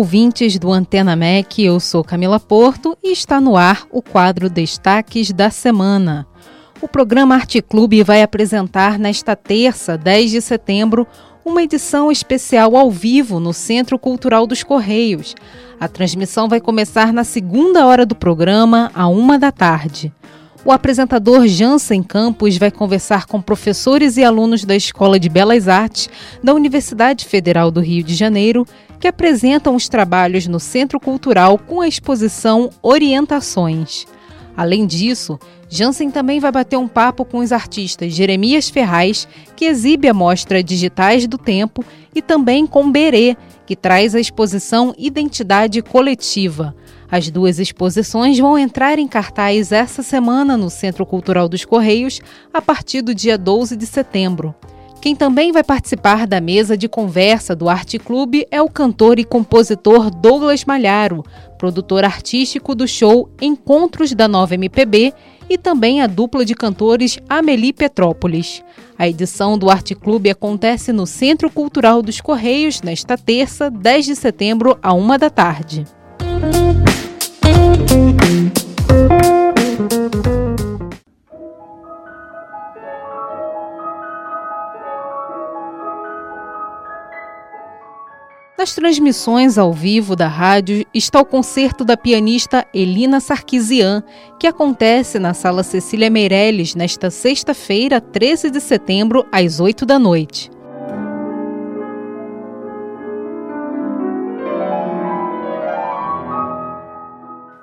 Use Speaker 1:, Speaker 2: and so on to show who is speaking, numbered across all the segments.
Speaker 1: ouvintes do Antena MEC, eu sou Camila Porto e está no ar o quadro Destaques da Semana. O programa Arte Clube vai apresentar nesta terça, 10 de setembro, uma edição especial ao vivo no Centro Cultural dos Correios. A transmissão vai começar na segunda hora do programa, à uma da tarde. O apresentador Jansen Campos vai conversar com professores e alunos da Escola de Belas Artes da Universidade Federal do Rio de Janeiro, que apresentam os trabalhos no Centro Cultural com a exposição Orientações. Além disso, Jansen também vai bater um papo com os artistas Jeremias Ferraz, que exibe a mostra Digitais do Tempo, e também com Berê, que traz a exposição Identidade Coletiva. As duas exposições vão entrar em cartaz essa semana no Centro Cultural dos Correios, a partir do dia 12 de setembro. Quem também vai participar da mesa de conversa do Arte Clube é o cantor e compositor Douglas Malharo, produtor artístico do show Encontros da Nova MPB e também a dupla de cantores Amelie Petrópolis. A edição do Arte Clube acontece no Centro Cultural dos Correios nesta terça, 10 de setembro, à uma da tarde. Nas transmissões ao vivo da rádio está o concerto da pianista Elina Sarkisian, que acontece na Sala Cecília Meirelles nesta sexta-feira, 13 de setembro, às 8 da noite.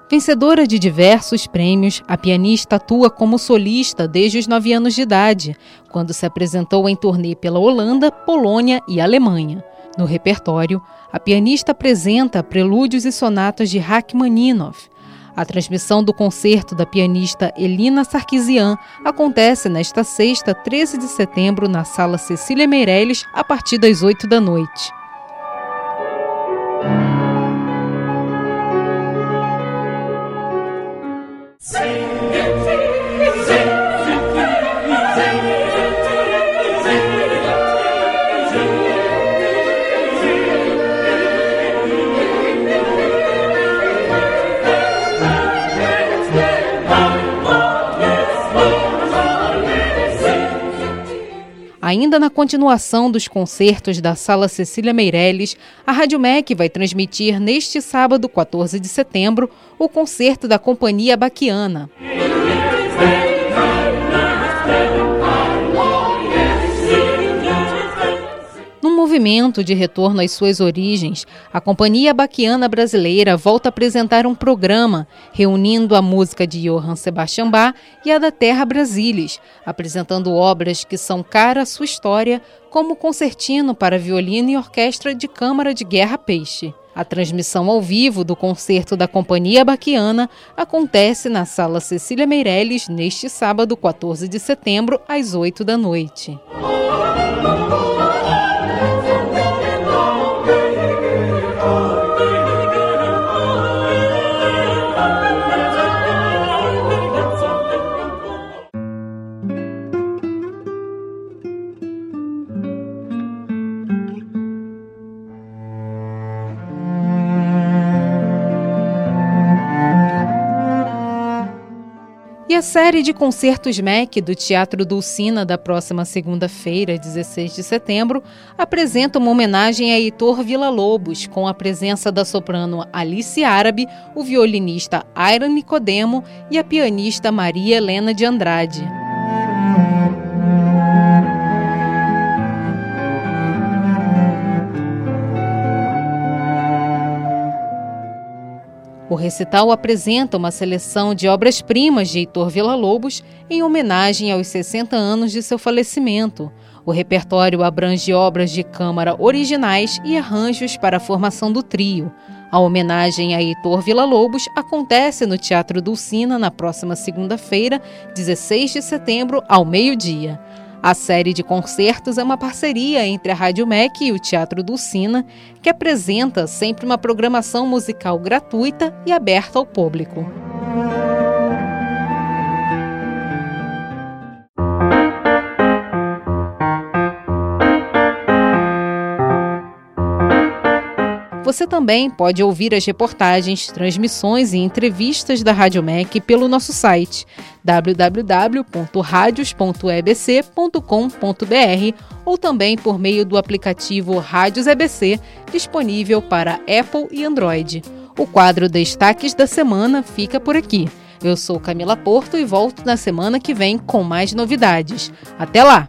Speaker 1: Vencedora de diversos prêmios, a pianista atua como solista desde os nove anos de idade, quando se apresentou em turnê pela Holanda, Polônia e Alemanha. No repertório, a pianista apresenta prelúdios e sonatas de Rachmaninoff. A transmissão do concerto da pianista Elina Sarkisian acontece nesta sexta, 13 de setembro, na Sala Cecília Meirelles, a partir das 8 da noite. Ainda na continuação dos concertos da Sala Cecília Meirelles, a Rádio MEC vai transmitir neste sábado, 14 de setembro, o concerto da Companhia Baquiana. Movimento de retorno às suas origens, a Companhia Baquiana Brasileira volta a apresentar um programa reunindo a música de Johann Sebastian Bach e a da Terra Brasilis, apresentando obras que são cara à sua história, como concertino para violino e orquestra de Câmara de Guerra Peixe. A transmissão ao vivo do concerto da Companhia Baquiana acontece na Sala Cecília Meirelles neste sábado, 14 de setembro, às 8 da noite. A série de concertos MEC do Teatro Dulcina da próxima segunda-feira, 16 de setembro, apresenta uma homenagem a Heitor Villa-Lobos, com a presença da soprano Alice Árabe, o violinista Iron Nicodemo e a pianista Maria Helena de Andrade. O recital apresenta uma seleção de obras-primas de Heitor Villa-Lobos em homenagem aos 60 anos de seu falecimento. O repertório abrange obras de câmara originais e arranjos para a formação do trio. A homenagem a Heitor Villa-Lobos acontece no Teatro Dulcina na próxima segunda-feira, 16 de setembro, ao meio-dia. A série de concertos é uma parceria entre a Rádio MEC e o Teatro Dulcina, que apresenta sempre uma programação musical gratuita e aberta ao público. Você também pode ouvir as reportagens, transmissões e entrevistas da Rádio MEC pelo nosso site www.radios.ebc.com.br ou também por meio do aplicativo Rádios EBC, disponível para Apple e Android. O quadro Destaques da Semana fica por aqui. Eu sou Camila Porto e volto na semana que vem com mais novidades. Até lá!